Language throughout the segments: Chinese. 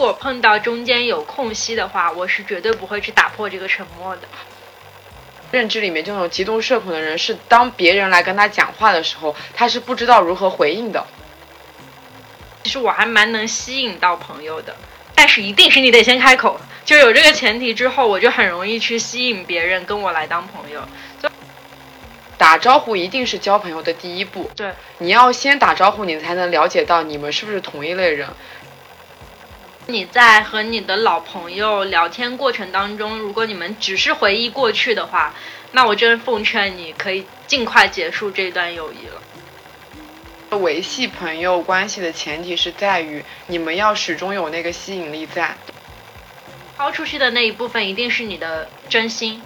果碰到中间有空隙的话，我是绝对不会去打破这个沉默的。认知里面这种极度社恐的人，是当别人来跟他讲话的时候，他是不知道如何回应的。其实我还蛮能吸引到朋友的，但是一定是你得先开口。就有这个前提之后，我就很容易去吸引别人跟我来当朋友。就打招呼一定是交朋友的第一步。对，你要先打招呼，你才能了解到你们是不是同一类人。你在和你的老朋友聊天过程当中，如果你们只是回忆过去的话，那我真奉劝你可以尽快结束这段友谊了。维系朋友关系的前提是在于你们要始终有那个吸引力在。抛出去的那一部分一定是你的真心，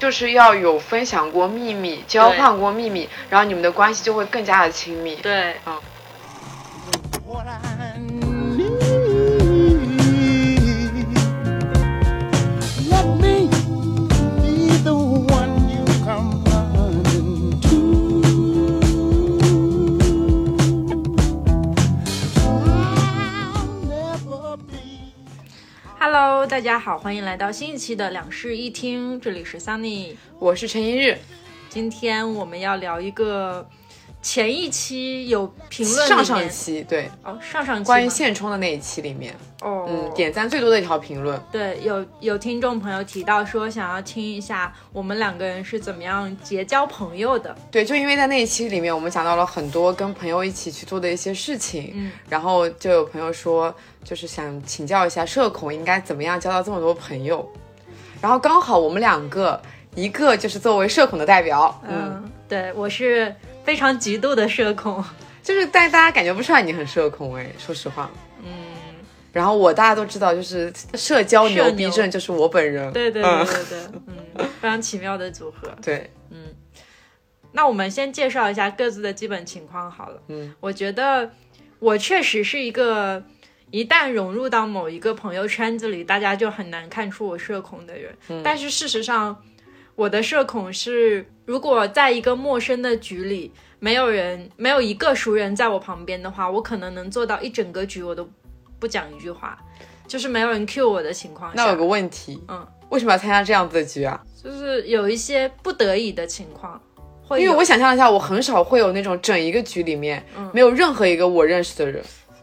就是要有分享过秘密、交换过秘密，然后你们的关系就会更加的亲密。对，嗯。Hello，大家好，欢迎来到新一期的两室一厅，这里是 Sunny，我是陈一日，今天我们要聊一个。前一期有评论，上上期对。哦，上上期关于现充的那一期里面，哦，嗯，点赞最多的一条评论，对，有有听众朋友提到说想要听一下我们两个人是怎么样结交朋友的，对，就因为在那一期里面我们讲到了很多跟朋友一起去做的一些事情，嗯，然后就有朋友说就是想请教一下社恐应该怎么样交到这么多朋友，然后刚好我们两个一个就是作为社恐的代表，嗯，对我是。非常极度的社恐，就是但大家感觉不出来你很社恐哎，说实话。嗯，然后我大家都知道，就是社交牛逼症就是我本人。对对对对对，嗯，非常奇妙的组合。对，嗯，那我们先介绍一下各自的基本情况好了。嗯，我觉得我确实是一个一旦融入到某一个朋友圈子里，大家就很难看出我社恐的人。嗯，但是事实上。我的社恐是，如果在一个陌生的局里，没有人，没有一个熟人在我旁边的话，我可能能做到一整个局我都不讲一句话，就是没有人 cue 我的情况下。那有个问题，嗯，为什么要参加这样子的局啊？就是有一些不得已的情况，会因为我想象一下，我很少会有那种整一个局里面没有任何一个我认识的人。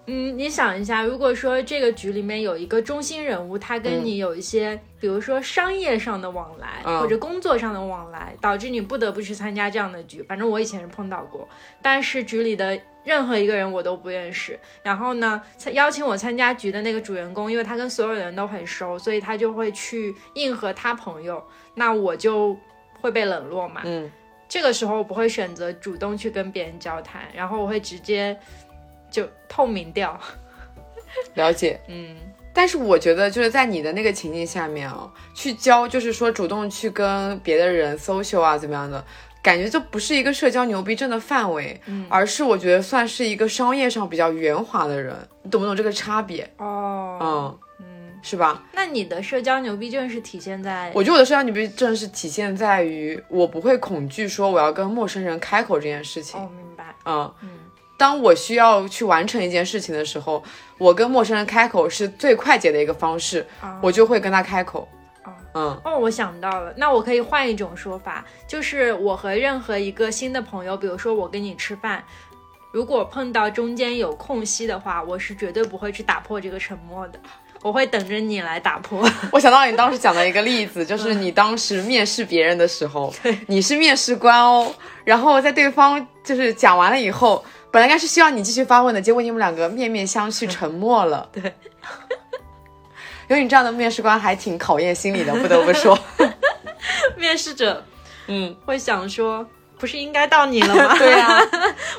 嗯，你想一下，如果说这个局里面有一个中心人物，他跟你有一些，比如说商业上的往来，或者工作上的往来，导致你不得不去参加这样的局。反正我以前是碰到过，但是局里的任何一个人我都不认识。然后呢，邀请我参加局的那个主人公，因为他跟所有人都很熟，所以他就会去应和他朋友，那我就会被冷落嘛。嗯，这个时候我不会选择主动去跟别人交谈，然后我会直接。就透明掉，了解，嗯，但是我觉得就是在你的那个情境下面啊，去交，就是说主动去跟别的人 social 啊，怎么样的，感觉就不是一个社交牛逼症的范围，嗯，而是我觉得算是一个商业上比较圆滑的人，你懂不懂这个差别？哦，嗯嗯，是吧？那你的社交牛逼症是体现在？我觉得我的社交牛逼症是体现在于我不会恐惧说我要跟陌生人开口这件事情。哦，明白。嗯嗯。当我需要去完成一件事情的时候，我跟陌生人开口是最快捷的一个方式，我就会跟他开口。嗯哦，我想到了，那我可以换一种说法，就是我和任何一个新的朋友，比如说我跟你吃饭，如果碰到中间有空隙的话，我是绝对不会去打破这个沉默的，我会等着你来打破。我想到你当时讲的一个例子，就是你当时面试别人的时候，对，你是面试官哦，然后在对方就是讲完了以后。本来应该是需要你继续发问的，结果你们两个面面相觑，沉默了。对，有你这样的面试官还挺考验心理的，不得不说。面试者，嗯，会想说，不是应该到你了吗？对呀，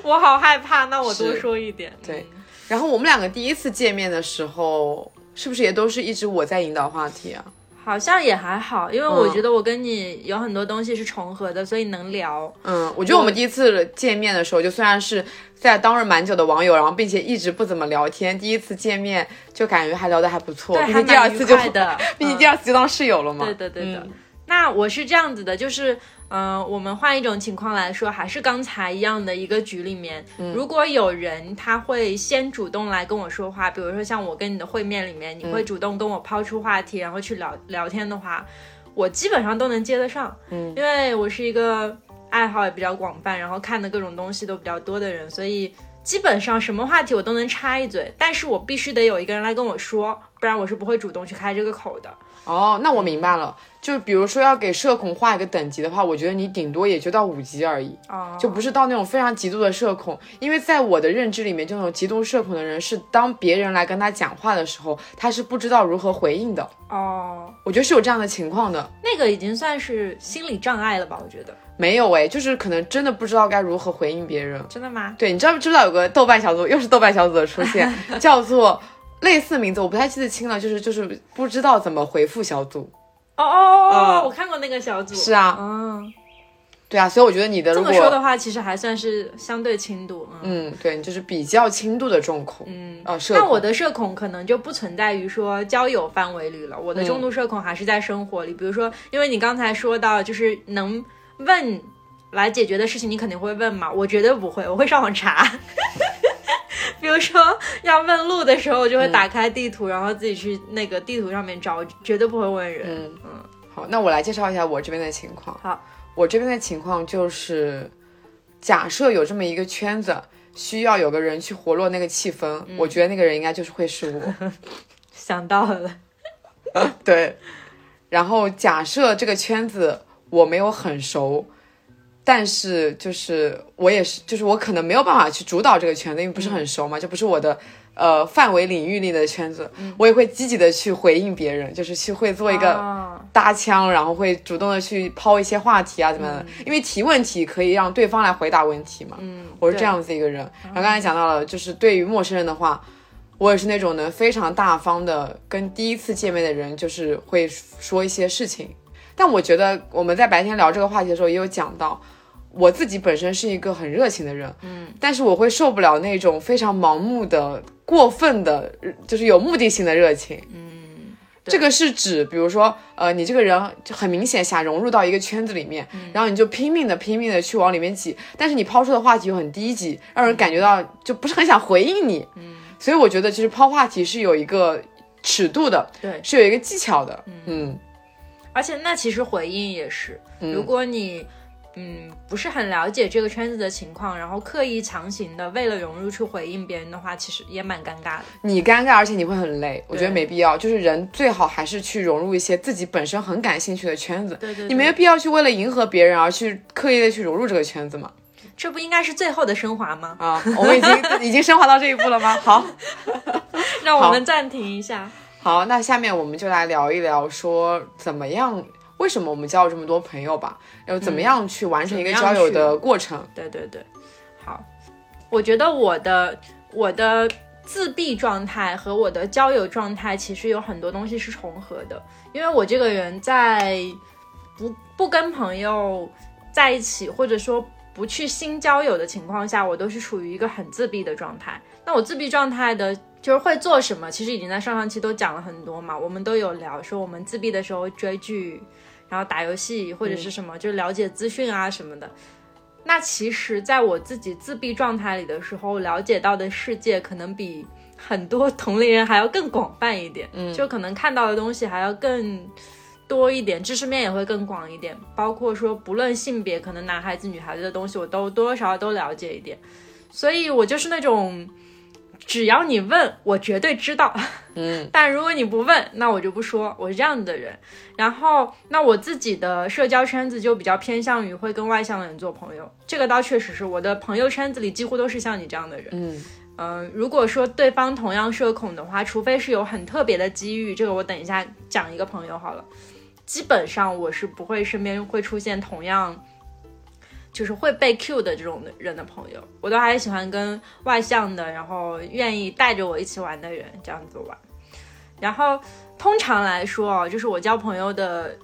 我好害怕，那我多说一点。对，然后我们两个第一次见面的时候，是不是也都是一直我在引导话题啊？好像也还好，因为我觉得我跟你有很多东西是重合的，所以能聊。嗯，我觉得我们第一次见面的时候，就虽然是在当日蛮久的网友，然后并且一直不怎么聊天，第一次见面就感觉还聊得还不错。对，还第二次就的，毕竟 第二次就当室友了嘛。对的，对的。那我是这样子的，就是嗯，我们换一种情况来说，还是刚才一样的一个局里面，如果有人他会先主动来跟我说话，比如说像我跟你的会面里面，你会主动跟我抛出话题，然后去聊聊天的话，我基本上都能接得上，嗯，因为我是一个爱好也比较广泛，然后看的各种东西都比较多的人，所以基本上什么话题我都能插一嘴，但是我必须得有一个人来跟我说，不然我是不会主动去开这个口的。哦，那我明白了。就比如说要给社恐画一个等级的话，我觉得你顶多也就到五级而已，就不是到那种非常极度的社恐。因为在我的认知里面，这种极度社恐的人是当别人来跟他讲话的时候，他是不知道如何回应的。哦，我觉得是有这样的情况的。那个已经算是心理障碍了吧？我觉得没有哎，就是可能真的不知道该如何回应别人。真的吗？对，你知道不知道有个豆瓣小组，又是豆瓣小组的出现，叫做类似名字，我不太记得清了，就是就是不知道怎么回复小组。哦哦哦！我看过那个小组。是啊，嗯，对啊，所以我觉得你的这么说的话，其实还算是相对轻度。嗯，嗯对，就是比较轻度的重恐。嗯，哦，社那我的社恐可能就不存在于说交友范围里了。我的重度社恐还是在生活里，比如说，因为你刚才说到，就是能问来解决的事情，你肯定会问嘛。我绝对不会，我会上网查。比如说要问路的时候，我就会打开地图，然后自己去那个地图上面找，绝对不会问人。嗯嗯，好，那我来介绍一下我这边的情况。好，我这边的情况就是，假设有这么一个圈子，需要有个人去活络那个气氛，我觉得那个人应该就是会是我。想到了，对。然后假设这个圈子我没有很熟。但是就是我也是，就是我可能没有办法去主导这个圈子，因为不是很熟嘛，就不是我的呃范围领域里的圈子。我也会积极的去回应别人，就是去会做一个搭腔，然后会主动的去抛一些话题啊，怎么的？因为提问题可以让对方来回答问题嘛。嗯，我是这样子一个人。然后刚才讲到了，就是对于陌生人的话，我也是那种能非常大方的跟第一次见面的人，就是会说一些事情。但我觉得我们在白天聊这个话题的时候，也有讲到。我自己本身是一个很热情的人，嗯，但是我会受不了那种非常盲目的、过分的，就是有目的性的热情，嗯，这个是指，比如说，呃，你这个人就很明显想融入到一个圈子里面，然后你就拼命的、拼命的去往里面挤，但是你抛出的话题又很低级，让人感觉到就不是很想回应你，嗯，所以我觉得其实抛话题是有一个尺度的，对，是有一个技巧的，嗯，而且那其实回应也是，如果你。嗯，不是很了解这个圈子的情况，然后刻意强行的为了融入去回应别人的话，其实也蛮尴尬的。你尴尬，而且你会很累，我觉得没必要。就是人最好还是去融入一些自己本身很感兴趣的圈子。对对，你没有必要去为了迎合别人而去刻意的去融入这个圈子嘛？这不应该是最后的升华吗？啊，我们已经 已经升华到这一步了吗？好，让我们暂停一下。好，那下面我们就来聊一聊，说怎么样。为什么我们交了这么多朋友吧？要怎么样去完成一个交友的过程？对对对，好，我觉得我的我的自闭状态和我的交友状态其实有很多东西是重合的，因为我这个人在不不跟朋友在一起，或者说不去新交友的情况下，我都是处于一个很自闭的状态。那我自闭状态的。就是会做什么，其实已经在上上期都讲了很多嘛，我们都有聊说我们自闭的时候追剧，然后打游戏或者是什么，就了解资讯啊什么的。那其实，在我自己自闭状态里的时候，了解到的世界可能比很多同龄人还要更广泛一点，嗯，就可能看到的东西还要更多一点，知识面也会更广一点，包括说不论性别，可能男孩子女孩子的东西我都多多少少都了解一点，所以我就是那种。只要你问我，绝对知道。嗯，但如果你不问，那我就不说。我是这样的人。然后，那我自己的社交圈子就比较偏向于会跟外向的人做朋友。这个倒确实是我的朋友圈子里几乎都是像你这样的人。嗯嗯，如果说对方同样社恐的话，除非是有很特别的机遇，这个我等一下讲一个朋友好了。基本上我是不会身边会出现同样。就是会被 Q 的这种人的朋友，我都还是喜欢跟外向的，然后愿意带着我一起玩的人这样子玩。然后通常来说啊，就是我交朋友的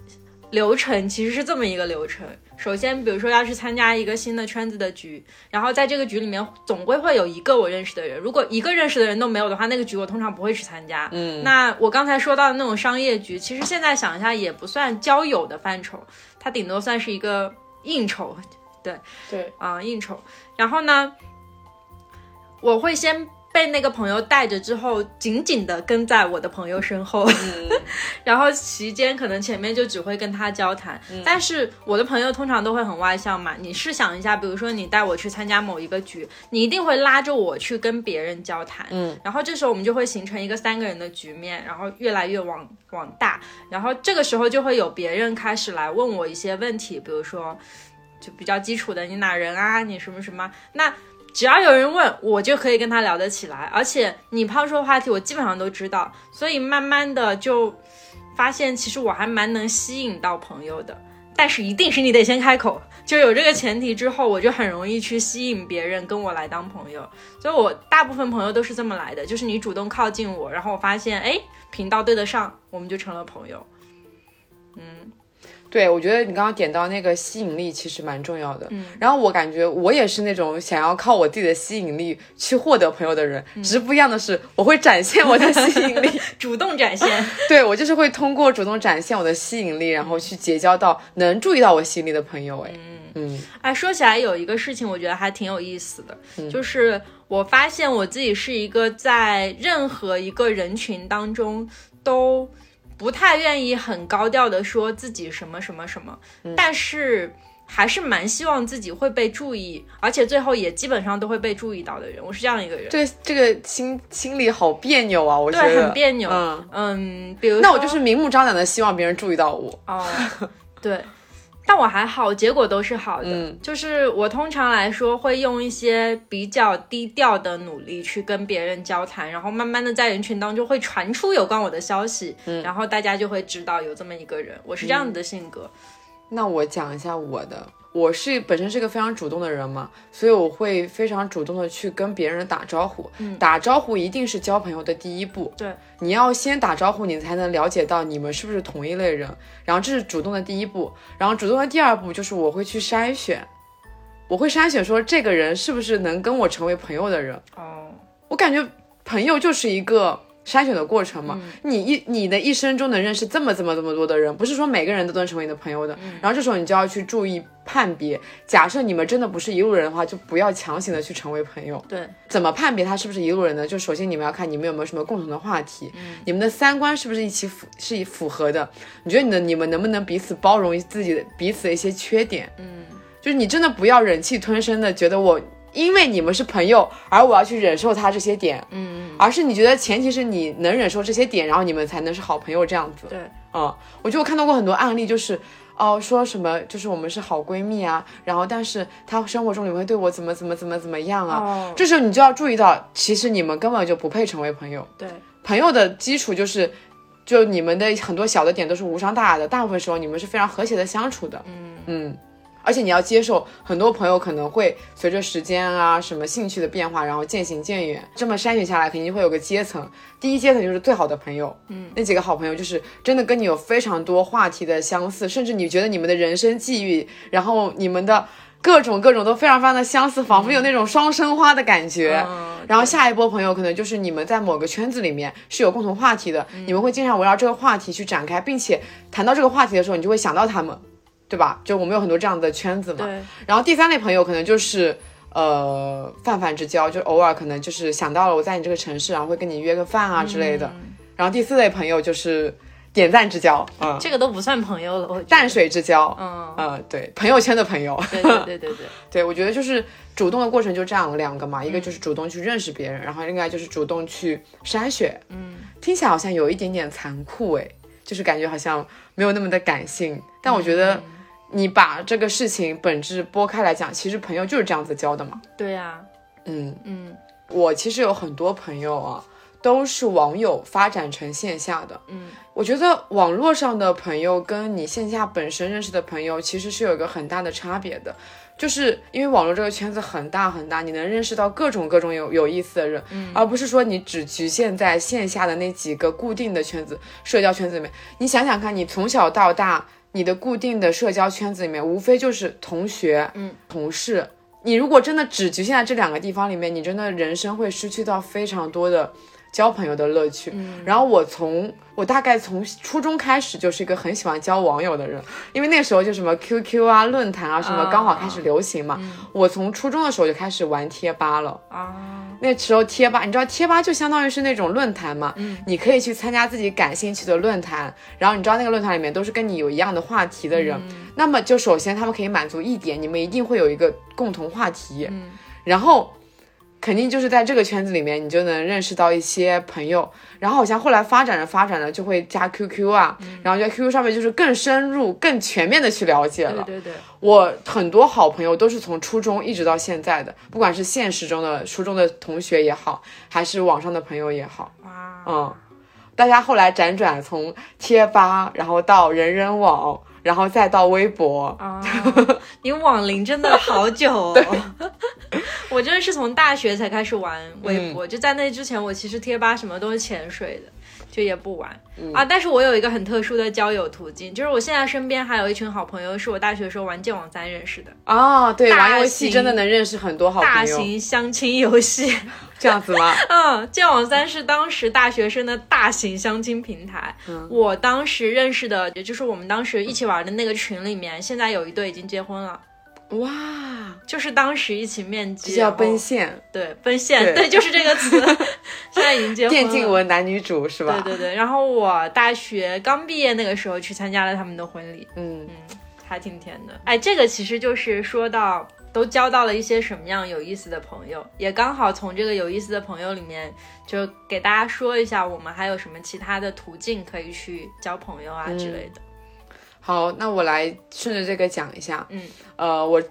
流程其实是这么一个流程：首先，比如说要去参加一个新的圈子的局，然后在这个局里面总归会有一个我认识的人。如果一个认识的人都没有的话，那个局我通常不会去参加。嗯，那我刚才说到的那种商业局，其实现在想一下也不算交友的范畴，它顶多算是一个。应酬，对对啊，应酬。然后呢，我会先。被那个朋友带着之后，紧紧的跟在我的朋友身后，然后期间可能前面就只会跟他交谈。但是我的朋友通常都会很外向嘛，你试想一下，比如说你带我去参加某一个局，你一定会拉着我去跟别人交谈。嗯，然后这时候我们就会形成一个三个人的局面，然后越来越往往大，然后这个时候就会有别人开始来问我一些问题，比如说就比较基础的，你哪人啊？你什么什么？那。只要有人问我，就可以跟他聊得起来，而且你抛出的话题，我基本上都知道，所以慢慢的就发现，其实我还蛮能吸引到朋友的。但是一定是你得先开口，就有这个前提之后，我就很容易去吸引别人跟我来当朋友。所以我大部分朋友都是这么来的，就是你主动靠近我，然后我发现，哎，频道对得上，我们就成了朋友。嗯。对，我觉得你刚刚点到那个吸引力其实蛮重要的。嗯，然后我感觉我也是那种想要靠我自己的吸引力去获得朋友的人，只是不一样的是，我会展现我的吸引力，主动展现。对我就是会通过主动展现我的吸引力，然后去结交到能注意到我吸引力的朋友。哎，嗯嗯，哎，说起来有一个事情，我觉得还挺有意思的，就是我发现我自己是一个在任何一个人群当中都。不太愿意很高调的说自己什么什么什么，但是还是蛮希望自己会被注意，而且最后也基本上都会被注意到的人。我是这样一个人，这这个心心里好别扭啊，我觉得很别扭。嗯嗯，比如那我就是明目张胆的希望别人注意到我。哦，对。但我还好，结果都是好的。就是我通常来说会用一些比较低调的努力去跟别人交谈，然后慢慢的在人群当中会传出有关我的消息，然后大家就会知道有这么一个人。我是这样子的性格。那我讲一下我的。我是本身是个非常主动的人嘛，所以我会非常主动的去跟别人打招呼。嗯，打招呼一定是交朋友的第一步。对，你要先打招呼，你才能了解到你们是不是同一类人。然后这是主动的第一步，然后主动的第二步就是我会去筛选，我会筛选说这个人是不是能跟我成为朋友的人。哦，我感觉朋友就是一个。筛选的过程嘛，你一你的一生中能认识这么这么这么多的人，不是说每个人都能成为你的朋友的。然后这时候你就要去注意判别。假设你们真的不是一路人的话，就不要强行的去成为朋友。对，怎么判别他是不是一路人呢？就首先你们要看你们有没有什么共同的话题，你们的三观是不是一起符是符合的？你觉得你的你们能不能彼此包容自己的彼此的一些缺点？嗯，就是你真的不要忍气吞声的觉得我。因为你们是朋友，而我要去忍受他这些点，嗯，而是你觉得前提是你能忍受这些点，然后你们才能是好朋友这样子。对，嗯，我就看到过很多案例，就是哦，说什么就是我们是好闺蜜啊，然后但是她生活中你会对我怎么怎么怎么怎么样啊？这时候你就要注意到，其实你们根本就不配成为朋友。对，朋友的基础就是，就你们的很多小的点都是无伤大雅的，大部分时候你们是非常和谐的相处的。嗯嗯。而且你要接受，很多朋友可能会随着时间啊什么兴趣的变化，然后渐行渐远。这么筛选下来，肯定会有个阶层。第一阶层就是最好的朋友，嗯，那几个好朋友就是真的跟你有非常多话题的相似，甚至你觉得你们的人生际遇，然后你们的各种各种都非常非常的相似，仿佛有那种双生花的感觉。然后下一波朋友可能就是你们在某个圈子里面是有共同话题的，你们会经常围绕这个话题去展开，并且谈到这个话题的时候，你就会想到他们。对吧？就我们有很多这样的圈子嘛。对。然后第三类朋友可能就是呃泛泛之交，就偶尔可能就是想到了我在你这个城市，然后会跟你约个饭啊之类的。嗯然后第四类朋友就是点赞之交，嗯，这个都不算朋友了，我淡水之交，嗯嗯，对，朋友圈的朋友。对 对对对对。对，我觉得就是主动的过程就这样两个嘛，一个就是主动去认识别人，然后另外就是主动去筛选。嗯，听起来好像有一点点残酷哎，就是感觉好像没有那么的感性，但我觉得。你把这个事情本质拨开来讲，其实朋友就是这样子交的嘛。对呀，嗯嗯，我其实有很多朋友啊，都是网友发展成线下的。嗯，我觉得网络上的朋友跟你线下本身认识的朋友其实是有一个很大的差别的，就是因为网络这个圈子很大很大，你能认识到各种各种有有意思的人，而不是说你只局限在线下的那几个固定的圈子、社交圈子里面。你想想看，你从小到大。你的固定的社交圈子里面，无非就是同学、嗯，同事。你如果真的只局限在这两个地方里面，你真的人生会失去到非常多的交朋友的乐趣。嗯。然后我从我大概从初中开始就是一个很喜欢交网友的人，因为那时候就什么 QQ 啊、论坛啊什么啊刚好开始流行嘛。嗯。我从初中的时候就开始玩贴吧了。啊，那时候贴吧，你知道贴吧就相当于是那种论坛嘛，嗯。你可以去参加自己感兴趣的论坛，然后你知道那个论坛里面都是跟你有一样的话题的人，嗯。那么就首先他们可以满足一点，你们一定会有一个共同话题，嗯。然后肯定就是在这个圈子里面，你就能认识到一些朋友，然后好像后来发展着发展着就会加 QQ 啊，嗯。然后在 QQ 上面就是更深入、更全面的去了解了。对对对，我很多好朋友都是从初中一直到现在的，不管是现实中的初中的同学也好，还是网上的朋友也好，哇，嗯，大家后来辗转从贴吧，然后到人人网，然后再到微博，啊，你网龄真的好久哦。我真的是从大学才开始玩微博，就在那之前，我其实贴吧什么都是潜水的，就也不玩、啊。但是我有一个很特殊的交友途径，就是我现在身边还有一群好朋友，是我大学时候玩剑网三认识的，哦，对，玩游戏真的能认识很多好朋友，大型相亲游戏。这样子吗？嗯，剑网三是当时大学生的大型相亲平台。嗯我当时认识的，也就是我们当时一起玩的那个群里面，现在有一对已经结婚了。哇，就是当时一起面基，这叫奔现，对，奔现，对对，就是这个词。现在已经结婚了。电竞文男女主是吧？对对对，然后我大学刚毕业那个时候去参加了他们的婚礼，嗯，还挺甜的。哎，这个其实就是说到都交到了一些什么样有意思的朋友，也刚好从这个有意思的朋友里面，就给大家说一下，我们还有什么其他的途径可以去交朋友啊之类的。好，那我来顺着这个讲一下。嗯，呃，我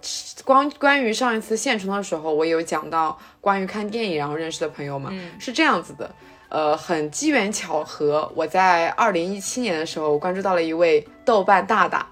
光关于上一次现充的时候，我有讲到关于看电影然后认识的朋友嘛，嗯是这样子的。呃，很机缘巧合，我在二零一七年的时候关注到了一位豆瓣大大，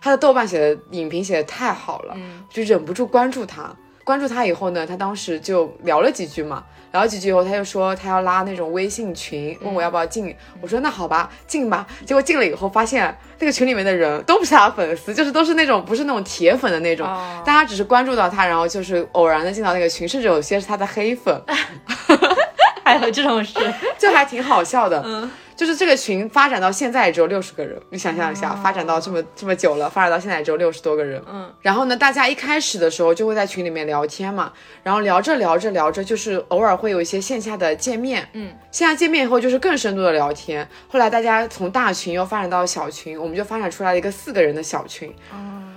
他的豆瓣写的影评写的太好了，嗯就忍不住关注他。关注他以后呢，他当时就聊了几句嘛，聊几句以后，他就说他要拉那种微信群，问我要不要进。我说那好吧，进吧。结果进了以后，发现那个群里面的人都不是他的粉丝，就是都是那种不是那种铁粉的那种，哦大家只是关注到他，然后就是偶然的进到那个群，甚至有些是他的黑粉，还有这种事，就还挺好笑的。嗯就是这个群发展到现在也只有六十个人，你想象一下，发展到这么这么久了，发展到现在也只有六十多个人。嗯，然后呢，大家一开始的时候就会在群里面聊天嘛，然后聊着聊着聊着，就是偶尔会有一些线下的见面。嗯，线下见面以后就是更深度的聊天。后来大家从大群又发展到小群，我们就发展出来了一个四个人的小群。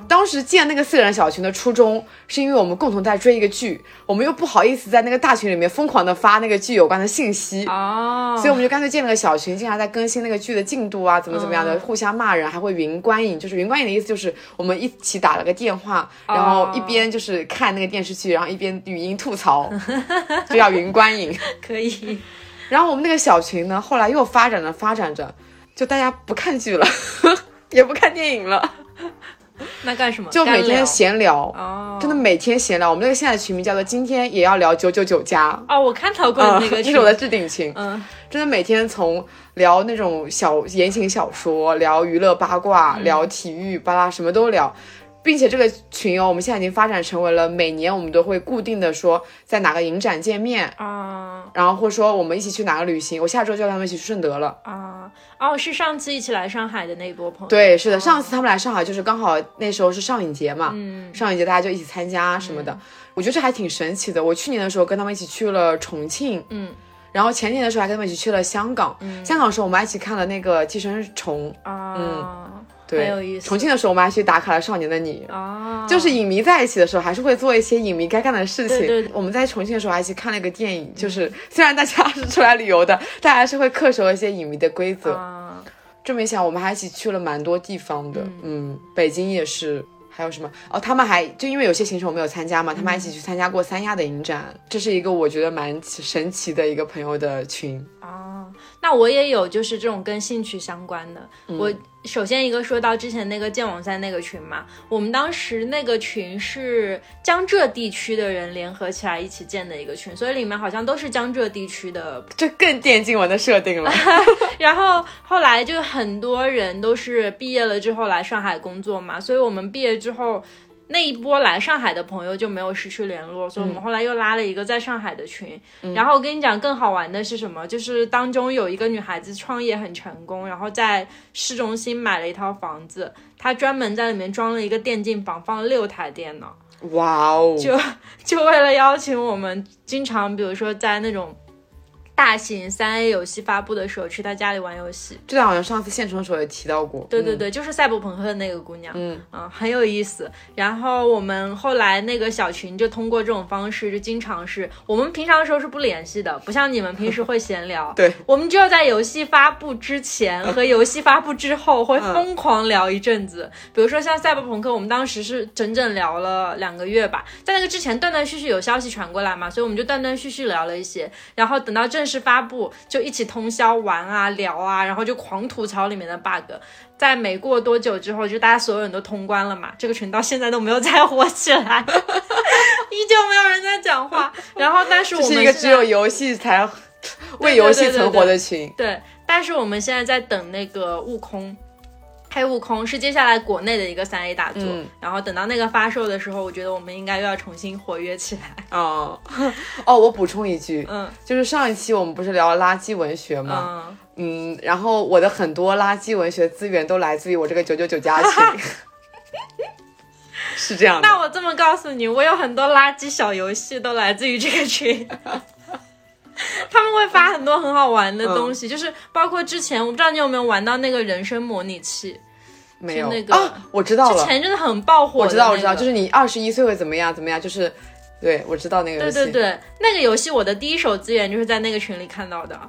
当时建那个四人小群的初衷，是因为我们共同在追一个剧，我们又不好意思在那个大群里面疯狂的发那个剧有关的信息，哦，所以我们就干脆建了个小群，经常在更新那个剧的进度啊，怎么怎么样的，嗯互相骂人，还会云观影。就是云观影的意思就是我们一起打了个电话，然后一边就是看那个电视剧，然后一边语音吐槽，就叫云观影。可以，然后我们那个小群呢，后来又发展着发展着，就大家不看剧了，也不看电影了，那干什么？就每天闲聊。哦，真的每天闲聊，我们那个现在的群名叫做“今天也要聊九九九加”，哦，我看到过嗯，那个嗯，这是我的置顶群。嗯真的每天从聊那种小言情小说，聊娱乐八卦，聊体育巴拉什么都聊，并且这个群哦，我们现在已经发展成为了每年我们都会固定的说在哪个影展见面，啊。然后或者说我们一起去哪个旅行，我下周就要他们一起去顺德了。啊哦，是上次一起来上海的那一波朋友，对，是的，上次他们来上海就是刚好那时候是上影节嘛，嗯。上影节大家就一起参加什么的，我觉得这还挺神奇的。我去年的时候跟他们一起去了重庆，嗯。然后前年的时候还跟他们一起去了香港，香港的时候我们还一起看了那个《寄生虫》，啊，对，很有意思重庆的时候我们还去打卡了《少年的你》。啊，就是影迷在一起的时候，还是会做一些影迷该干的事情。对对对我们在重庆的时候还一起看了一个电影，就是虽然大家是出来旅游的，但还是会恪守一些影迷的规则。啊，这么一想，我们还一起去了蛮多地方的，嗯，北京也是。还有什么？哦，他们还就因为有些行程我没有参加嘛，他们还一起去参加过三亚的影展，这是一个我觉得蛮神奇的一个朋友的群。哦，那我也有就是这种跟兴趣相关的。我首先一个说到之前那个剑网三那个群嘛，我们当时那个群是江浙地区的人联合起来一起建的一个群，所以里面好像都是江浙地区的。这更电竞文的设定了。然后后来就很多人都是毕业了之后来上海工作嘛，所以我们毕业之后。那一波来上海的朋友就没有失去联络，所以我们后来又拉了一个在上海的群。然后我跟你讲，更好玩的是什么？就是当中有一个女孩子创业很成功，然后在市中心买了一套房子，她专门在里面装了一个电竞房，放了六台电脑。哇哦！就就为了邀请我们，经常比如说在那种。大型三 A 游戏发布的时候，去他家里玩游戏。这个好像上次现场的时候也提到过。对对对，就是赛博朋克的那个姑娘。嗯嗯，很有意思。然后我们后来那个小群就通过这种方式，就经常是我们平常的时候是不联系的，不像你们平时会闲聊。对，我们就要在游戏发布之前和游戏发布之后会疯狂聊一阵子。比如说像赛博朋克，我们当时是整整聊了两个月吧。在那个之前断断续续有消息传过来嘛，所以我们就断断续续聊了一些。然后等到正。是发布就一起通宵玩啊聊啊，然后就狂吐槽里面的 bug。在没过多久之后，就大家所有人都通关了嘛，这个群到现在都没有再火起来，依旧没有人在讲话。然后，但是我们是一个只有游戏才为游戏存活的群。对，但是我们现在在等那个悟空。黑悟空是接下来国内的一个三 A 大作，然后等到那个发售的时候，我觉得我们应该又要重新活跃起来。哦 哦，我补充一句，嗯，就是上一期我们不是聊垃圾文学吗？嗯，然后我的很多垃圾文学资源都来自于我这个九九九加群，是这样。那我这么告诉你，我有很多垃圾小游戏都来自于这个群。他们会发很多很好玩的东西，就是包括之前，我不知道你有没有玩到那个人生模拟器，没有。那个，我知道了，前阵子很爆火，我知道，我知道，就是你二十一岁会怎么样，怎么样，就是，对我知道那个游戏，对对对，那个游戏我的第一手资源就是在那个群里看到的，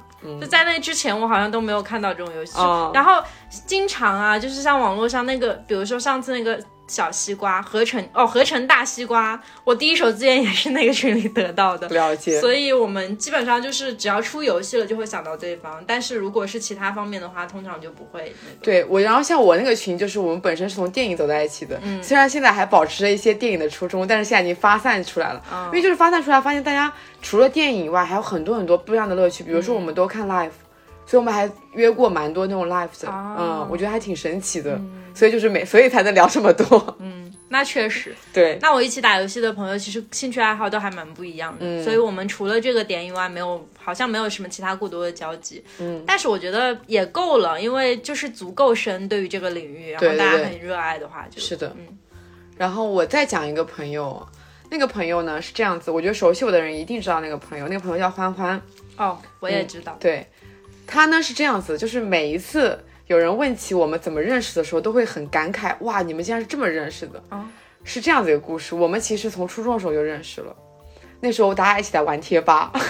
就在那之前我好像都没有看到这种游戏，然后经常啊，就是像网络上那个，比如说上次那个。小西瓜合成哦，合成大西瓜，我第一手资源也是那个群里得到的。了解。所以我们基本上就是只要出游戏了就会想到对方，但是如果是其他方面的话，通常就不会。对我，然后像我那个群，就是我们本身是从电影走在一起的，嗯，虽然现在还保持着一些电影的初衷，但是现在已经发散出来了。嗯因为就是发散出来，发现大家除了电影以外，还有很多很多不一样的乐趣，比如说我们都看 live。所以我们还约过蛮多那种 live 的，嗯，我觉得还挺神奇的，所以就是每所以才能聊这么多，嗯，那确实，对，那我一起打游戏的朋友其实兴趣爱好都还蛮不一样的，嗯，所以我们除了这个点以外，没有好像没有什么其他过多的交集，嗯，但是我觉得也够了，因为就是足够深，对于这个领域，然后大家很热爱的话，就是的，嗯，然后我再讲一个朋友，那个朋友呢是这样子，我觉得熟悉我的人一定知道那个朋友，那个朋友叫欢欢，哦，我也知道，对。他呢是这样子，就是每一次有人问起我们怎么认识的时候，都会很感慨，哇，你们竟然是这么认识的啊！是这样子一个故事。我们其实从初中的时候就认识了，那时候大家一起在玩贴吧。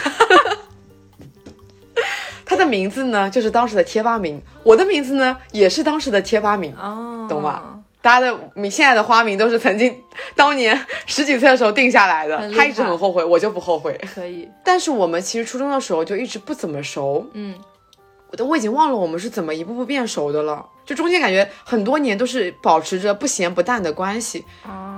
他的名字呢就是当时的贴吧名，我的名字呢也是当时的贴吧名，哦，懂吗？大家的你现在的花名都是曾经当年 十几岁的时候定下来的。他一直很后悔，我就不后悔。可以，但是我们其实初中的时候就一直不怎么熟，嗯。我都我已经忘了我们是怎么一步步变熟的了，就中间感觉很多年都是保持着不咸不淡的关系。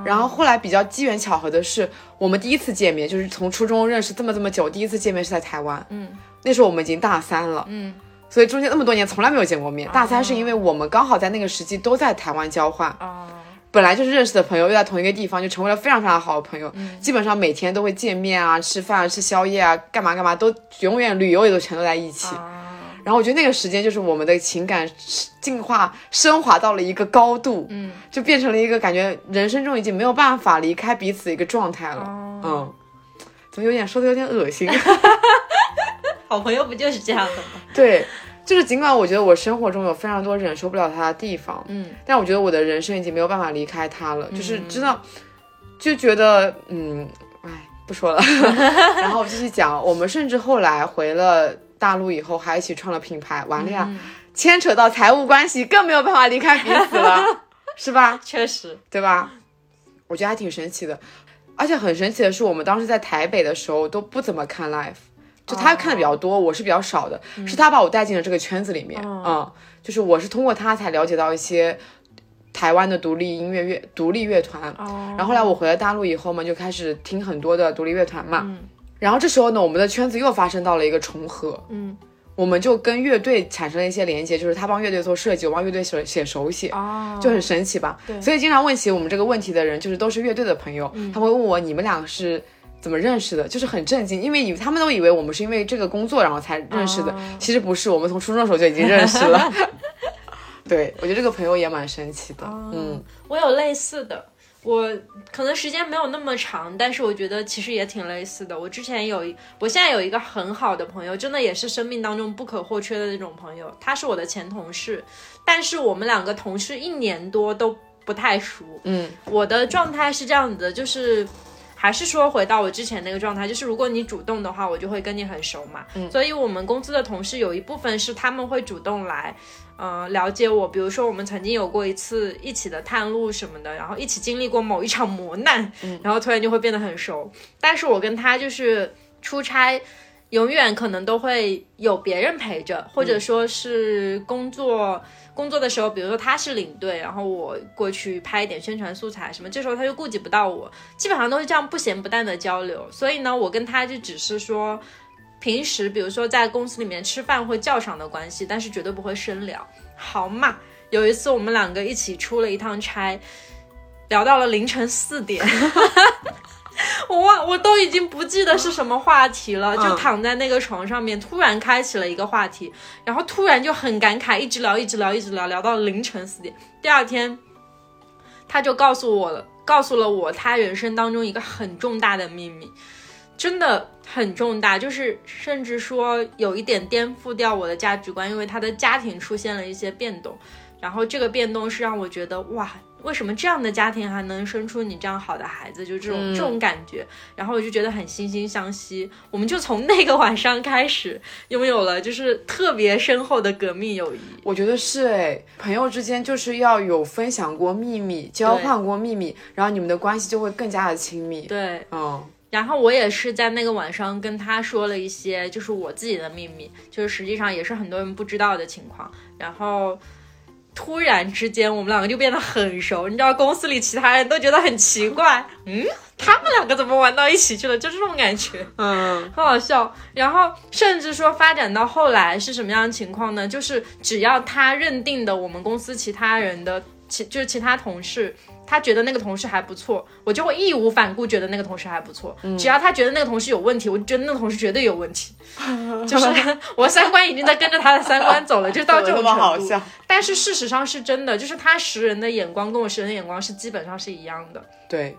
然后后来比较机缘巧合的是，我们第一次见面就是从初中认识这么这么久，第一次见面是在台湾。嗯，那时候我们已经大三了。嗯，所以中间那么多年从来没有见过面。大三是因为我们刚好在那个时期都在台湾交换。哦，本来就是认识的朋友又在同一个地方，就成为了非常非常好的朋友。嗯，基本上每天都会见面啊，吃饭啊、吃宵夜啊，干嘛干嘛都永远旅游也都全都在一起。然后我觉得那个时间就是我们的情感进化升华到了一个高度，嗯，就变成了一个感觉人生中已经没有办法离开彼此的一个状态了，嗯，怎么有点说的有点恶心？好朋友不就是这样的吗？对，就是尽管我觉得我生活中有非常多忍受不了他的地方，嗯，但我觉得我的人生已经没有办法离开他了，就是知道，就觉得，嗯，哎，不说了，然后我继续讲，我们甚至后来回了。大陆以后还一起创了品牌，完了呀，牵扯到财务关系，更没有办法离开彼此了，是吧？确实，对吧？我觉得还挺神奇的，而且很神奇的是，我们当时在台北的时候都不怎么看 live，就他看的比较多，我是比较少的，是他把我带进了这个圈子里面，嗯，就是我是通过他才了解到一些台湾的独立音乐乐、独立乐团，然后后来我回了大陆以后嘛，就开始听很多的独立乐团嘛。然后这时候呢，我们的圈子又发生到了一个重合。嗯，我们就跟乐队产生了一些连接，就是他帮乐队做设计，我帮乐队写写手写，哦就很神奇吧？对。所以经常问起我们这个问题的人，就是都是乐队的朋友，他会问我你们俩是怎么认识的，就是很震惊，因为以他们都以为我们是因为这个工作然后才认识的，其实不是，我们从初中的时候就已经认识了。对，我觉得这个朋友也蛮神奇的。嗯，我有类似的。我可能时间没有那么长，但是我觉得其实也挺类似的。我之前有，我现在有一个很好的朋友，真的也是生命当中不可或缺的那种朋友。他是我的前同事，但是我们两个同事一年多都不太熟。嗯，我的状态是这样子的，就是还是说回到我之前那个状态，就是如果你主动的话，我就会跟你很熟嘛。嗯，所以我们公司的同事有一部分是他们会主动来。呃，了解我，比如说我们曾经有过一次一起的探路什么的，然后一起经历过某一场磨难，然后突然就会变得很熟。但是我跟他就是出差，永远可能都会有别人陪着，或者说是工作工作的时候，比如说他是领队，然后我过去拍一点宣传素材什么，这时候他就顾及不到我，基本上都是这样不咸不淡的交流。所以呢，我跟他就只是说。平时比如说在公司里面吃饭会叫上的关系，但是绝对不会深聊。好嘛，有一次我们两个一起出了一趟差，聊到了凌晨四点，我忘我都已经不记得是什么话题了，就躺在那个床上面，突然开启了一个话题，然后突然就很感慨，一直聊一直聊一直聊，聊到凌晨四点。第二天，他就告诉我了，告诉了我他人生当中一个很重大的秘密。真的很重大，就是甚至说有一点颠覆掉我的价值观，因为他的家庭出现了一些变动，然后这个变动是让我觉得哇，为什么这样的家庭还能生出你这样好的孩子？就这种这种感觉，然后我就觉得很惺惺相惜。我们就从那个晚上开始拥有了就是特别深厚的革命友谊。我觉得是哎，朋友之间就是要有分享过秘密，交换过秘密，然后你们的关系就会更加的亲密。对，嗯。然后我也是在那个晚上跟他说了一些，就是我自己的秘密，就是实际上也是很多人不知道的情况。然后突然之间，我们两个就变得很熟。你知道，公司里其他人都觉得很奇怪，嗯，他们两个怎么玩到一起去了？就这种感觉，嗯，很好笑。然后甚至说发展到后来是什么样的情况呢？就是只要他认定的我们公司其他人的其就是其他同事。他觉得那个同事还不错，我就会义无反顾觉得那个同事还不错。只要他觉得那个同事有问题，我就觉得那个同事绝对有问题。就是我三观已经在跟着他的三观走了，就到这种程度。但是事实上是真的，就是他识人的眼光跟我识人的眼光是基本上是一样的。对。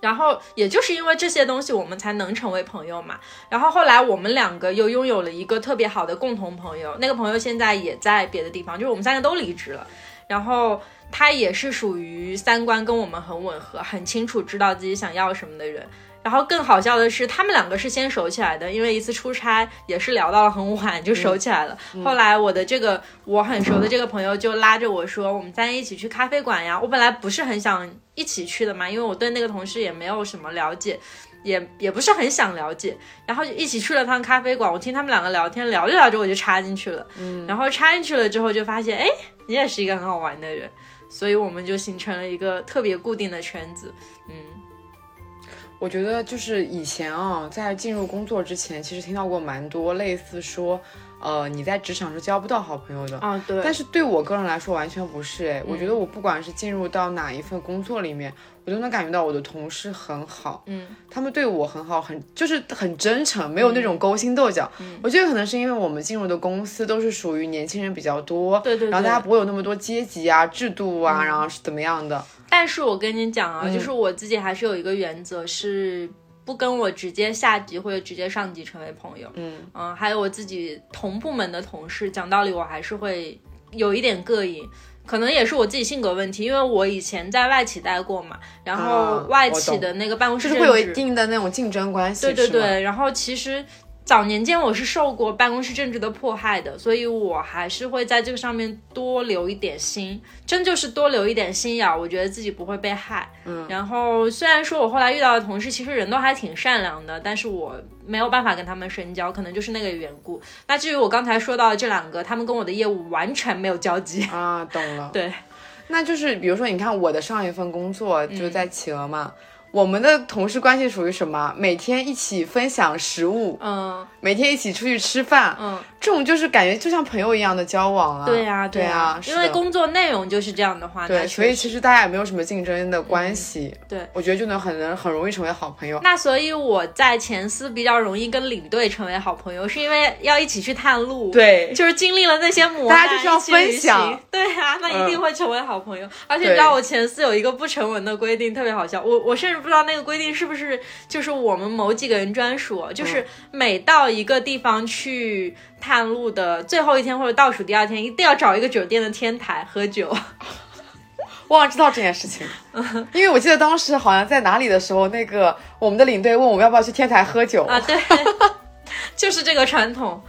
然后也就是因为这些东西，我们才能成为朋友嘛。然后后来我们两个又拥有了一个特别好的共同朋友，那个朋友现在也在别的地方，就是我们三个都离职了。然后。他也是属于三观跟我们很吻合，很清楚知道自己想要什么的人。然后更好笑的是，他们两个是先熟起来的，因为一次出差也是聊到了很晚就熟起来了。后来我的这个我很熟的这个朋友就拉着我说：“我们三一起去咖啡馆呀。”我本来不是很想一起去的嘛，因为我对那个同事也没有什么了解，也也不是很想了解。然后就一起去了趟咖啡馆，我听他们两个聊天，聊着聊着我就插进去了。嗯，然后插进去了之后就发现，哎，你也是一个很好玩的人。所以我们就形成了一个特别固定的圈子，嗯，我觉得就是以前啊，在进入工作之前，其实听到过蛮多类似说。呃，你在职场是交不到好朋友的啊，对。但是对我个人来说完全不是哎，我觉得我不管是进入到哪一份工作里面，我都能感觉到我的同事很好，嗯，他们对我很好，很就是很真诚，没有那种勾心斗角。我觉得可能是因为我们进入的公司都是属于年轻人比较多，对对，然后大家不会有那么多阶级啊、制度啊，然后是怎么样的。但是我跟你讲啊，就是我自己还是有一个原则是。不跟我直接下级或者直接上级成为朋友，嗯嗯，还有我自己同部门的同事，讲道理我还是会有一点膈应，可能也是我自己性格问题，因为我以前在外企待过嘛，然后外企的那个办公室是会有一定的那种竞争关系，对对对，然后其实。早年间我是受过办公室政治的迫害的，所以我还是会在这个上面多留一点心，真就是多留一点心眼，我觉得自己不会被害。嗯，然后虽然说我后来遇到的同事其实人都还挺善良的，但是我没有办法跟他们深交，可能就是那个缘故。那至于我刚才说到的这两个，他们跟我的业务完全没有交集啊，懂了。对，那就是比如说你看我的上一份工作就在企鹅嘛。我们的同事关系属于什么？每天一起分享食物，嗯，每天一起出去吃饭，嗯，这种就是感觉就像朋友一样的交往啊。对呀，对呀，因为工作内容就是这样的话，对，所以其实大家也没有什么竞争的关系。对，我觉得就能很能很容易成为好朋友。那所以我在前司比较容易跟领队成为好朋友，是因为要一起去探路，对，就是经历了那些磨大家就是要分享，对啊，那一定会成为好朋友。而且你知道我前司有一个不成文的规定，特别好笑，我我甚至不知道那个规定是不是就是我们某几个人专属，就是每到一个地方去探路的最后一天或者倒数第二天，一定要找一个酒店的天台喝酒。忘了知道这件事情，因为我记得当时好像在哪里的时候，那个我们的领队问我们要不要去天台喝酒啊，对，就是这个传统。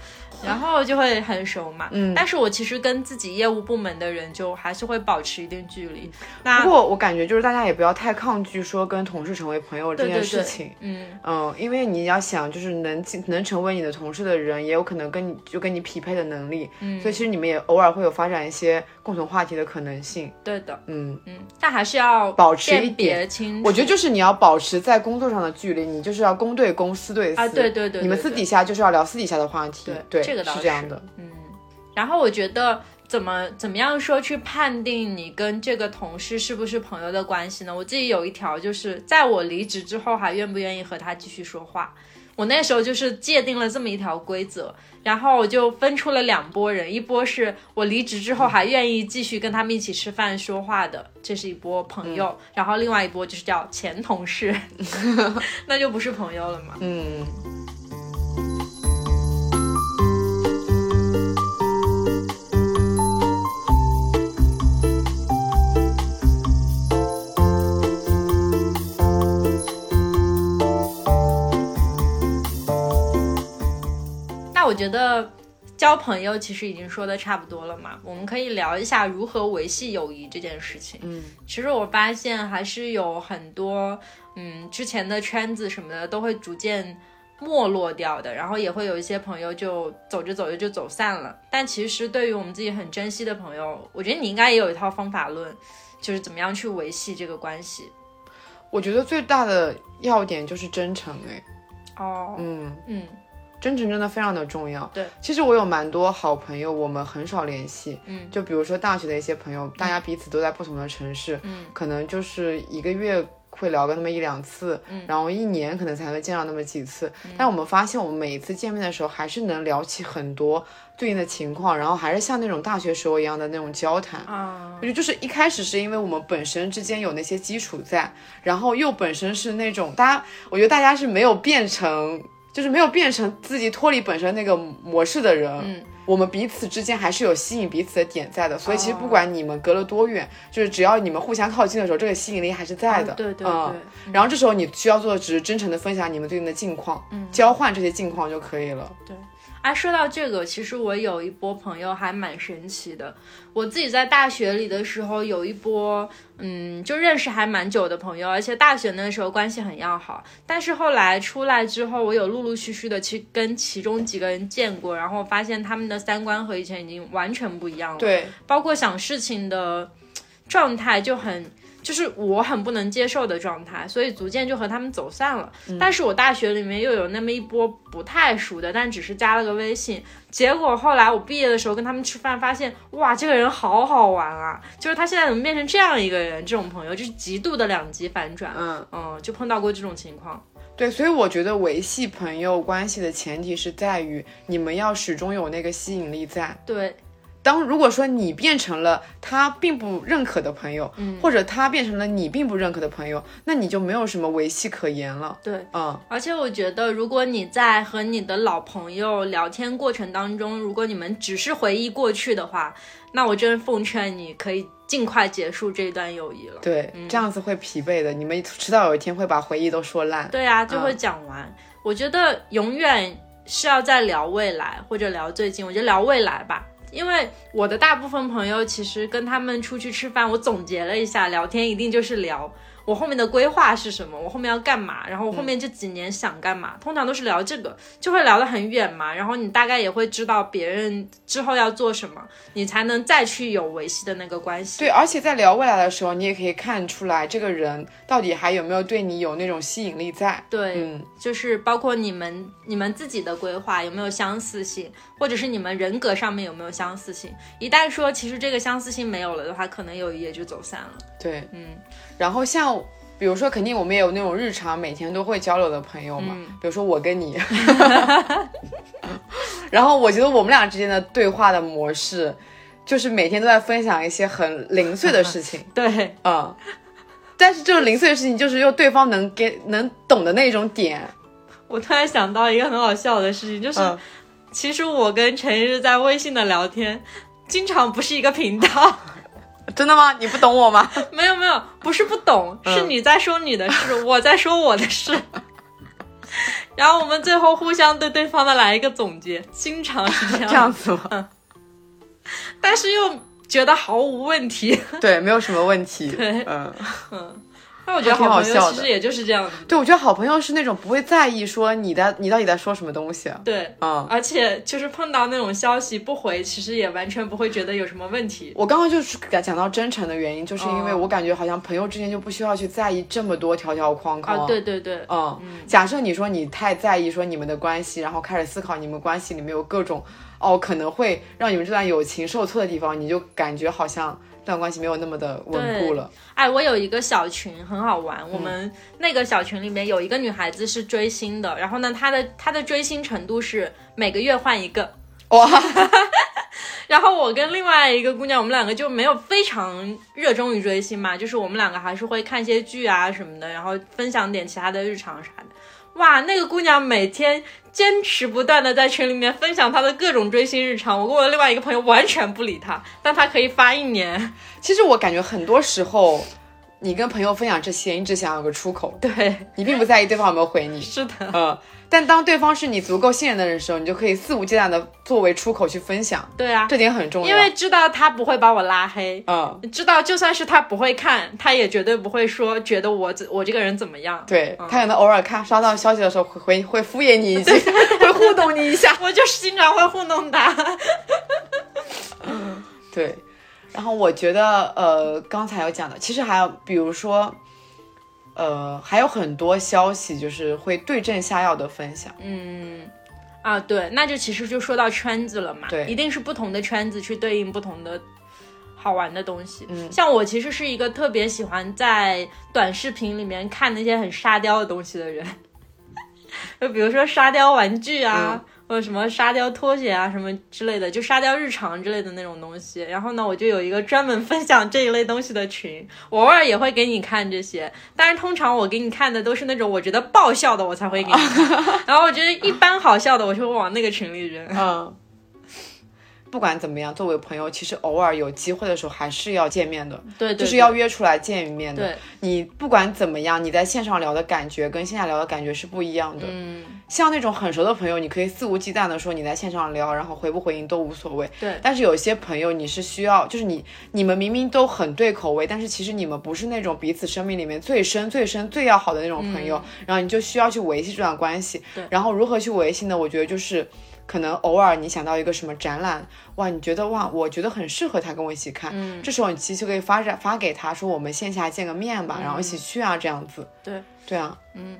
然后就会很熟嘛，嗯，但是我其实跟自己业务部门的人就还是会保持一定距离。那不过我感觉就是大家也不要太抗拒说跟同事成为朋友这件事情，嗯。嗯，因为你要想就是能能成为你的同事的人，也有可能跟你就跟你匹配的能力，嗯，所以其实你们也偶尔会有发展一些共同话题的可能性。对的，嗯嗯，但还是要保持一点，我觉得就是你要保持在工作上的距离，你就是要公对公，私对私啊，对对对，你们私底下就是要聊私底下的话题，对，这个倒是这样的。嗯，然后我觉得怎么怎么样说去判定你跟这个同事是不是朋友的关系呢？我自己有一条，就是在我离职之后还愿不愿意和他继续说话。我那时候就是界定了这么一条规则，然后我就分出了两拨人，一波是我离职之后还愿意继续跟他们一起吃饭说话的，这是一波朋友；然后另外一波就是叫前同事，那就不是朋友了嘛。嗯。得交朋友其实已经说的差不多了嘛，我们可以聊一下如何维系友谊这件事情。嗯，其实我发现还是有很多，嗯，之前的圈子什么的都会逐渐没落掉的，然后也会有一些朋友就走着走着就走散了。但其实对于我们自己很珍惜的朋友，我觉得你应该也有一套方法论，就是怎么样去维系这个关系。我觉得最大的要点就是真诚，哎，哦，嗯嗯。真诚真的非常的重要。对，其实我有蛮多好朋友，我们很少联系。嗯，就比如说大学的一些朋友，大家彼此都在不同的城市，嗯，可能就是一个月会聊个那么一两次，嗯，然后一年可能才会见到那么几次。但我们发现，我们每一次见面的时候，还是能聊起很多对应的情况，然后还是像那种大学时候一样的那种交谈。啊，我觉得就是一开始是因为我们本身之间有那些基础在，然后又本身是那种大家，我觉得大家是没有变成。就是没有变成自己脱离本身那个模式的人，嗯，我们彼此之间还是有吸引彼此的点在的，所以其实不管你们隔了多远，就是只要你们互相靠近的时候，这个吸引力还是在的，对对对。然后这时候你需要做的只是真诚的分享你们最近的近况，嗯，交换这些近况就可以了。对。啊，说到这个，其实我有一波朋友还蛮神奇的。我自己在大学里的时候有一波，嗯，就认识还蛮久的朋友，而且大学那时候关系很要好。但是后来出来之后，我有陆陆续续的去跟其中几个人见过，然后发现他们的三观和以前已经完全不一样了。对，包括想事情的状态就很。就是我很不能接受的状态，所以逐渐就和他们走散了。但是我大学里面又有那么一波不太熟的，但只是加了个微信。结果后来我毕业的时候跟他们吃饭，发现哇，这个人好好玩啊！就是他现在怎么变成这样一个人？这种朋友就是极度的两极反转。嗯嗯，就碰到过这种情况。对，所以我觉得维系朋友关系的前提是在于你们要始终有那个吸引力在。对。当如果说你变成了他并不认可的朋友，嗯，或者他变成了你并不认可的朋友，那你就没有什么维系可言了。对，嗯，而且我觉得，如果你在和你的老朋友聊天过程当中，如果你们只是回忆过去的话，那我真奉劝你可以尽快结束这段友谊了。对，这样子会疲惫的，你们迟早有一天会把回忆都说烂。对啊，就会讲完。我觉得永远是要在聊未来或者聊最近，我觉得聊未来吧。因为我的大部分朋友其实跟他们出去吃饭，我总结了一下，聊天一定就是聊。我后面的规划是什么，我后面要干嘛，然后我后面这几年想干嘛，通常都是聊这个，就会聊得很远嘛。然后你大概也会知道别人之后要做什么，你才能再去有维系的那个关系。对，而且在聊未来的时候，你也可以看出来这个人到底还有没有对你有那种吸引力在。对，嗯，就是包括你们你们自己的规划有没有相似性，或者是你们人格上面有没有相似性。一旦说其实这个相似性没有了的话，可能友谊也就走散了。对，嗯，然后像比如说，肯定我们也有那种日常每天都会交流的朋友嘛，比如说我跟你，然后我觉得我们俩之间的对话的模式，就是每天都在分享一些很零碎的事情，对，嗯，但是这种零碎的事情，就是用对方能给能懂的那种点。我突然想到一个很好笑的事情，就是、嗯。其实我跟陈日在微信的聊天，经常不是一个频道。真的吗？你不懂我吗？没有没有，不是不懂，是你在说你的事，我在说我的事。然后我们最后互相对对方的来一个总结，经常是这样，这样子吗？但是又觉得毫无问题。对，没有什么问题。对嗯，嗯，那我觉得好朋友其实也就是这样子。对，我觉得好朋友是那种不会在意说你的你到底在说什么东西。对，嗯，而且就是碰到那种消息不回，其实也完全不会觉得有什么问题。我刚刚就是讲讲到真诚的原因，就是因为哦我感觉好像朋友之间就不需要去在意这么多条条框框。啊，对对对，嗯，假设你说你太在意说你们的关系，然后开始思考你们关系里面有各种哦可能会让你们这段友情受挫的地方，你就感觉好像这段关系没有那么的稳固了。哎，我有一个小群很好玩，嗯我们那个小群里面有一个女孩子是追星的，然后呢，她的她的追星程度是每个月换一个。哇，然后我跟另外一个姑娘，我们两个就没有非常热衷于追星嘛，就是我们两个还是会看一些剧啊什么的，然后分享点其他的日常啥的。哇，那个姑娘每天坚持不断的在群里面分享她的各种追星日常，我跟我的另外一个朋友完全不理她，但她可以发一年。其实我感觉很多时候，你跟朋友分享这些，你只想有个出口，对，你并不在意对方有没有回你。是的，嗯，但当对方是你足够信任的人的时候，你就可以肆无忌惮的作为出口去分享，对啊，这点很重要。因为知道他不会把我拉黑，嗯，知道就算是他不会看，他也绝对不会说觉得我怎我这个人怎么样。对他可能偶尔看刷到消息的时候会会会敷衍你一句，会互动你一下。我就是经常会糊弄她。对，然后我觉得呃，刚才有讲的，其实还有比如说。呃，还有很多消息就是会对症下药的分享，嗯，啊，对，那就其实就说到圈子了嘛，对。一定是不同的圈子去对应不同的好玩的东西。嗯。像我其实是一个特别喜欢在短视频里面看那些很沙雕的东西的人，就比如说沙雕玩具啊。嗯或者什么沙雕拖鞋啊，什么之类的，就沙雕日常之类的那种东西。然后呢，我就有一个专门分享这一类东西的群，我偶尔也会给你看这些。但是通常我给你看的都是那种我觉得爆笑的，我才会给你看。然后我觉得一般好笑的，我就会往那个群里扔。嗯，不管怎么样，作为朋友，其实偶尔有机会的时候还是要见面的，对对，就是要约出来见一面的。对，你不管怎么样，你在线上聊的感觉跟线下聊的感觉是不一样的。嗯，像那种很熟的朋友，你可以肆无忌惮的说你在线上聊，然后回不回应都无所谓。对但是有些朋友你是需要，就是你你们明明都很对口味，但是其实你们不是那种彼此生命里面最深、最深、最要好的那种朋友，然后你就需要去维系这段关系。对然后如何去维系呢？我觉得就是。可能偶尔你想到一个什么展览，哇，你觉得哇，我觉得很适合他跟我一起看，嗯。这时候你其实可以发展发给他说，我们线下见个面吧，然后一起去啊，这样子。对，对啊，嗯。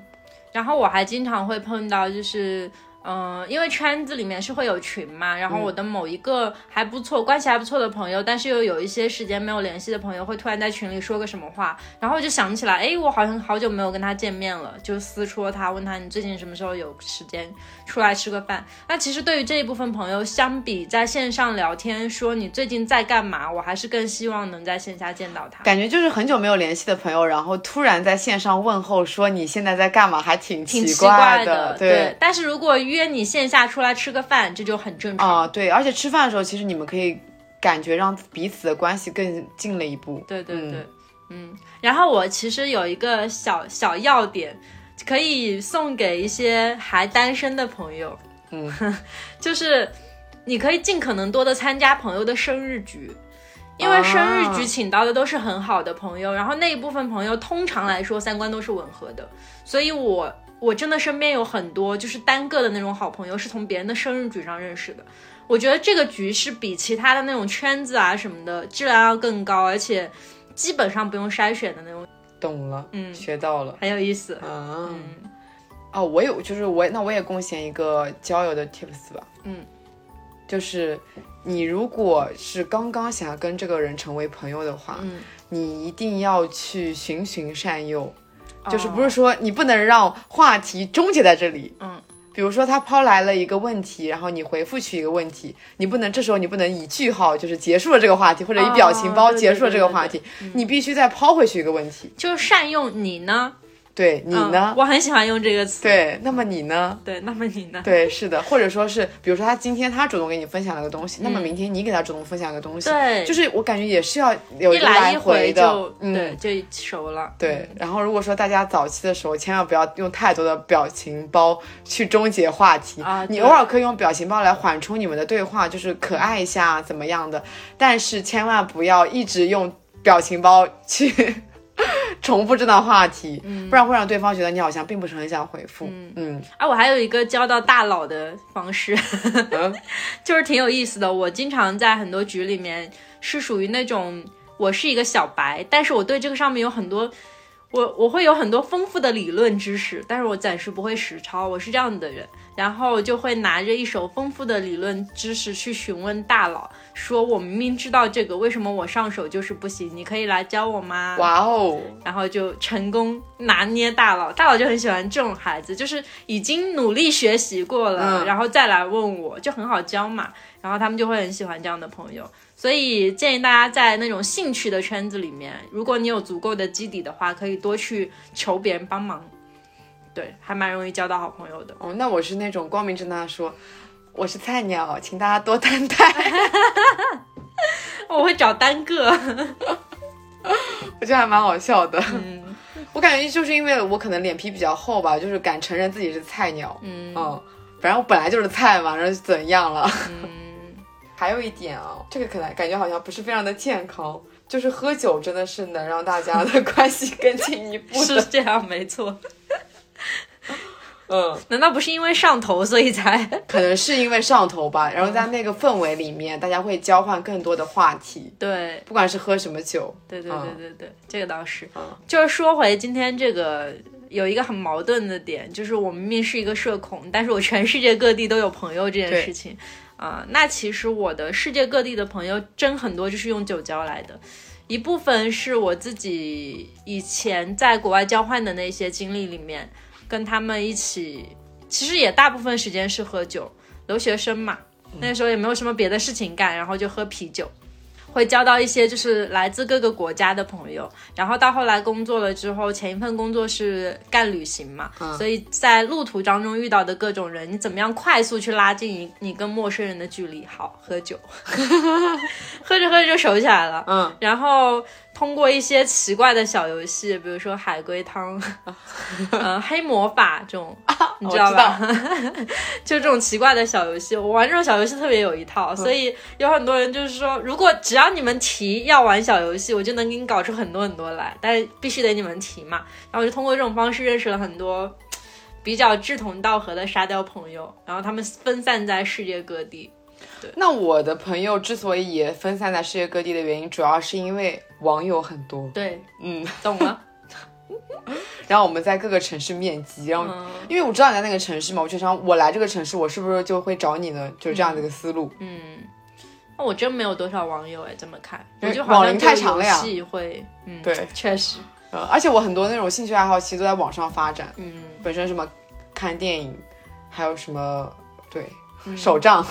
然后我还经常会碰到，就是，嗯、因为圈子里面是会有群嘛，然后我的某一个还不错、关系还不错的朋友，但是又有一些时间没有联系的朋友，会突然在群里说个什么话，然后我就想起来，哎，我好像好久没有跟他见面了，就私戳他，问他你最近什么时候有时间出来吃个饭。那其实对于这一部分朋友，相比在线上聊天说你最近在干嘛，我还是更希望能在线下见到他。感觉就是很久没有联系的朋友，然后突然在线上问候说你现在在干嘛，还挺挺奇怪的，对。但是如果约你线下出来吃个饭，这就很正常。啊、对，而且吃饭的时候，其实你们可以感觉让彼此的关系更近了一步。对对对，嗯然后我其实有一个小小要点，可以送给一些还单身的朋友，嗯，就是你可以尽可能多的参加朋友的生日局。因为生日局请到的都是很好的朋友，然后那一部分朋友通常来说三观都是吻合的，所以我我真的身边有很多就是单个的那种好朋友是从别人的生日局上认识的。我觉得这个局是比其他的那种圈子啊什么的质量要更高，而且基本上不用筛选的那种。懂了，嗯，学到了，很有意思。嗯，哦，我有，就是我那我也贡献一个交友的 tips 吧。嗯，就是你如果是刚刚想要跟这个人成为朋友的话，嗯，你一定要去循循善诱，哦就是不是说你不能让话题终结在这里。嗯。比如说他抛来了一个问题，然后你回复去一个问题，你不能这时候你不能以句号就是结束了这个话题，或者以表情包结束了这个话题，你必须再抛回去一个问题。就是善用你呢？对你呢嗯？我很喜欢用这个词。对，那么你呢？对，那么你呢？对，是的，或者说是，比如说他今天他主动给你分享了个东西，那么明天你给他主动分享个东西，嗯对就是我感觉也是要有一个来一回的，就嗯，对，就熟了。对，然后如果说大家早期的时候，千万不要用太多的表情包去终结话题啊你偶尔可以用表情包来缓冲你们的对话，就是可爱一下怎么样的，但是千万不要一直用表情包去 重复这段话题，不然会让对方觉得你好像并不是很想回复。嗯啊，我还有一个交到大佬的方式，嗯 就是挺有意思的。我经常在很多局里面是属于那种我是一个小白，但是我对这个上面有很多。我我会有很多丰富的理论知识，但是我暂时不会实操，我是这样的人，然后就会拿着一手丰富的理论知识去询问大佬，说我明明知道这个，为什么我上手就是不行？你可以来教我吗？哇哦，然后就成功拿捏大佬，大佬就很喜欢这种孩子，就是已经努力学习过了，嗯然后再来问我，就很好教嘛。然后他们就会很喜欢这样的朋友，所以建议大家在那种兴趣的圈子里面，如果你有足够的基底的话，可以多去求别人帮忙，对，还蛮容易交到好朋友的。哦，那我是那种光明正大地说。我是菜鸟，请大家多担待。我会找单个，我觉得还蛮好笑的。嗯我感觉就是因为我可能脸皮比较厚吧，就是敢承认自己是菜鸟。嗯反正我本来就是菜嘛，然后怎样了？嗯，还有一点啊，这个可能感觉好像不是非常的健康，就是喝酒真的是能让大家的关系更进一步的。是这样，没错。嗯，难道不是因为上头所以才？可能是因为上头吧，然后在那个氛围里面，大家会交换更多的话题，对，不管是喝什么酒。对对对对对，这个倒是。嗯就是说回今天这个，有一个很矛盾的点，就是我明明是一个社恐，但是我全世界各地都有朋友这件事情。啊、那其实我的世界各地的朋友真很多，就是用酒交来的。一部分是我自己以前在国外交换的那些经历里面，跟他们一起，其实也大部分时间是喝酒，留学生嘛，那时候也没有什么别的事情干，然后就喝啤酒。会交到一些就是来自各个国家的朋友，然后到后来工作了之后，前一份工作是干旅行嘛，所以在路途当中遇到的各种人，你怎么样快速去拉近你你跟陌生人的距离？好，喝酒，喝着喝着就熟起来了，嗯，然后通过一些奇怪的小游戏，比如说海龟汤，呃，黑魔法这种，你知道吧？就这种奇怪的小游戏，我玩这种小游戏特别有一套，所以有很多人就是说，如果只要你们提要玩小游戏，我就能给你搞出很多很多来，但是必须得你们提嘛。然后我就通过这种方式认识了很多比较志同道合的沙雕朋友，然后他们分散在世界各地。那我的朋友之所以也分散在世界各地的原因，主要是因为网友很多。对，嗯，懂了。然后我们在各个城市面基，然后、嗯因为我知道你在那个城市嘛，我就想我来这个城市，我是不是就会找你呢？就是这样的一个思路。嗯，那我真没有多少网友哎，这么看，我龄太长了呀游戏会，嗯，对，确实，呃，而且我很多那种兴趣爱好其实都在网上发展，嗯，本身什么看电影，还有什么对嗯手账。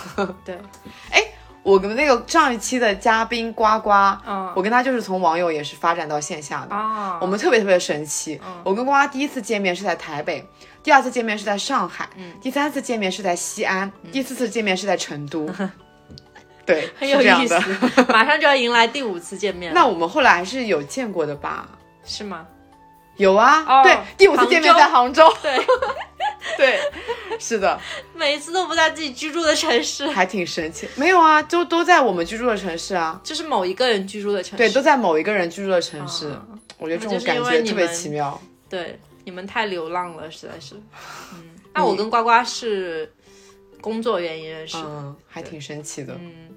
对，哎我跟那个上一期的嘉宾呱呱，嗯我跟他就是从网友也是发展到线下的。啊，我们特别特别神奇。我跟呱呱第一次见面是在台北，第二次见面是在上海，嗯第三次见面是在西安，第四次见面是在成都。对，很有意。思，马上就要迎来第五次见面了，那我们后来还是有见过的吧？是吗？有啊，哦对，第五次见面在杭州。对，对，是的，每一次都不在自己居住的城市，还挺神奇。没有啊，就都在我们居住的城市啊，就是某一个人居住的城市，对，都在某一个人居住的城市。我觉得这种感觉特别奇妙。对，你们太流浪了，实在是。嗯，那我跟呱呱是工作原因认识，嗯，还挺神奇的。嗯，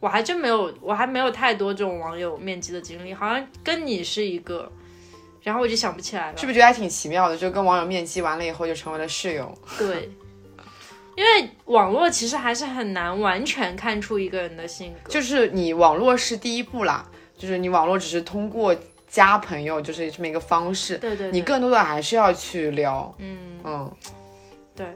我还真没有，我还没有太多这种网友面基的经历，好像跟你是一个。然后我就想不起来了，是不是觉得还挺奇妙的？就跟网友面基完了以后，就成为了室友。对，因为网络其实还是很难完全看出一个人的性格。就是你网络是第一步啦，就是你网络只是通过加朋友，就是这么一个方式。对对。你更多的还是要去聊。嗯嗯，对。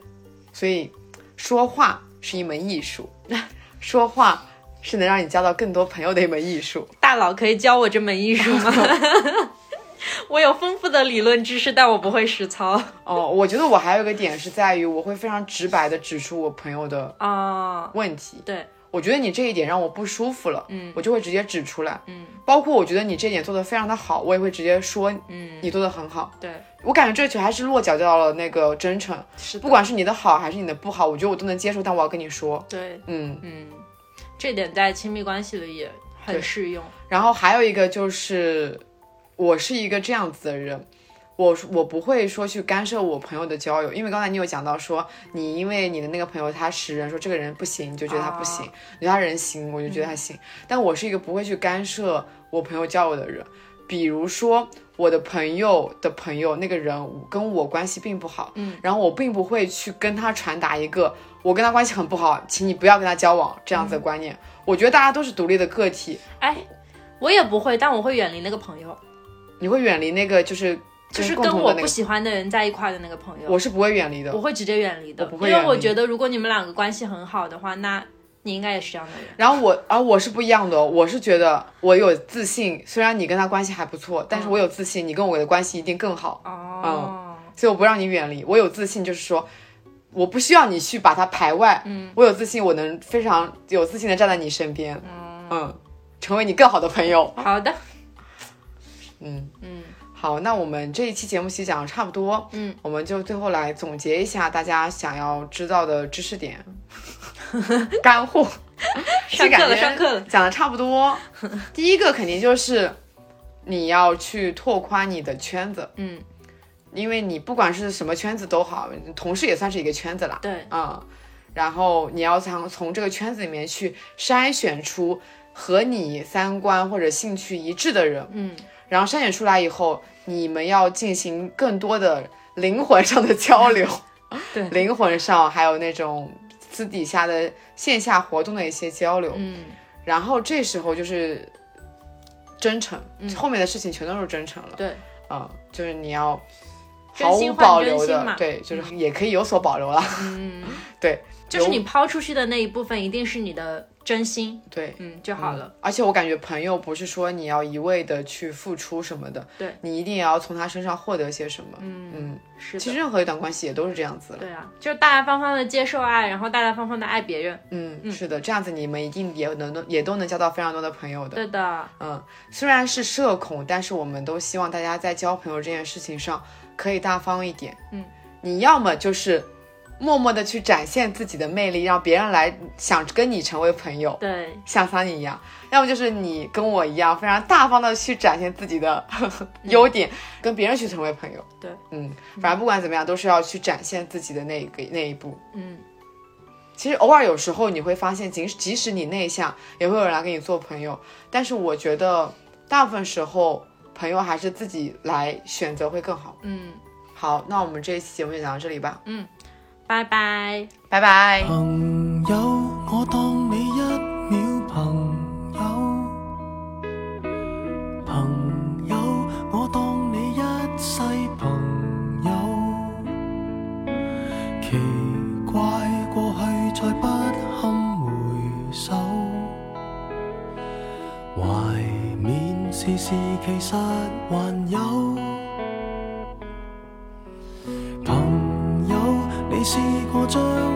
所以说话是一门艺术，说话是能让你交到更多朋友的一门艺术。大佬可以教我这门艺术吗？我有丰富的理论知识，但我不会实操。哦，我觉得我还有一个点是在于，我会非常直白的指出我朋友的啊问题。对，我觉得你这一点让我不舒服了，嗯，我就会直接指出来。嗯，包括我觉得你这点做的非常的好，我也会直接说，嗯，你做的很好。对，我感觉这球还是落脚到了那个真诚，是，不管是你的好还是你的不好，我觉得我都能接受，但我要跟你说。对，嗯嗯，这点在亲密关系里也很适用。然后还有一个就是，我是一个这样子的人。我我不会说去干涉我朋友的交友，因为刚才你有讲到说，你因为你的那个朋友他识人，说这个人不行，你就觉得他不行；你觉得他人行，我就觉得他行。但我是一个不会去干涉我朋友交友的人。比如说我的朋友的朋友那个人跟我关系并不好，嗯，然后我并不会去跟他传达一个我跟他关系很不好，请你不要跟他交往这样子的观念。我觉得大家都是独立的个体。哎，我也不会，但我会远离那个朋友。你会远离那个就是。就是跟我不喜欢的人在一块的那个朋友，我是不会远离的，我会直接远离的，不会因为我觉得如果你们两个关系很好的话，那你应该也是这样的人。然后我，而我是不一样的，我是觉得我有自信，虽然你跟他关系还不错，但是我有自信，你跟我的关系一定更好。哦，嗯，所以我不让你远离，我有自信，就是说我不需要你去把他排外，嗯，我有自信，我能非常有自信的站在你身边，嗯，成为你更好的朋友。好的，嗯。嗯。好，那我们这一期节目其实讲的差不多，嗯，我们就最后来总结一下大家想要知道的知识点，干货。上课了，上课了，讲的差不多。第一个肯定就是你要去拓宽你的圈子，嗯，因为你不管是什么圈子都好，同事也算是一个圈子啦，对，嗯，然后你要从从这个圈子里面去筛选出和你三观或者兴趣一致的人，嗯。然后筛选出来以后，你们要进行更多的灵魂上的交流，对，灵魂上还有那种私底下的线下活动的一些交流，嗯，然后这时候就是真诚，后面的事情全都是真诚了，对，嗯，就是你要毫无保留的，对，就是也可以有所保留了，嗯，对，就是你抛出去的那一部分一定是你的。真心对，嗯就好了。而且我感觉朋友不是说你要一味的去付出什么的，对你一定也要从他身上获得些什么。嗯嗯，是。其实任何一段关系也都是这样子。对啊，就是大大方方的接受爱，然后大大方方的爱别人。嗯，是的，这样子你们一定也能也都能交到非常多的朋友的。对的。嗯，虽然是社恐，但是我们都希望大家在交朋友这件事情上可以大方一点。嗯，你要么就是。默默的去展现自己的魅力，让别人来想跟你成为朋友。对，像桑尼一样，要么就是你跟我一样，非常大方的去展现自己的 优点，跟别人去成为朋友。对，嗯，反正不管怎么样，都是要去展现自己的那一个那一步。嗯，其实偶尔有时候你会发现，即使即使你内向，也会有人来跟你做朋友。但是我觉得大部分时候，朋友还是自己来选择会更好。嗯，好，那我们这一期节目就讲到这里吧。嗯。拜拜，拜拜。朋友，我当你一秒朋友；朋友，我当你一世朋友。奇怪，过去再不堪回首，怀缅时事其实还有。试过将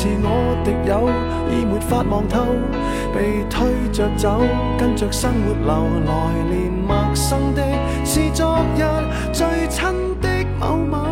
是我敌友，已没法望透，被推着走，跟着生活流来年陌生的是昨日最亲的某某。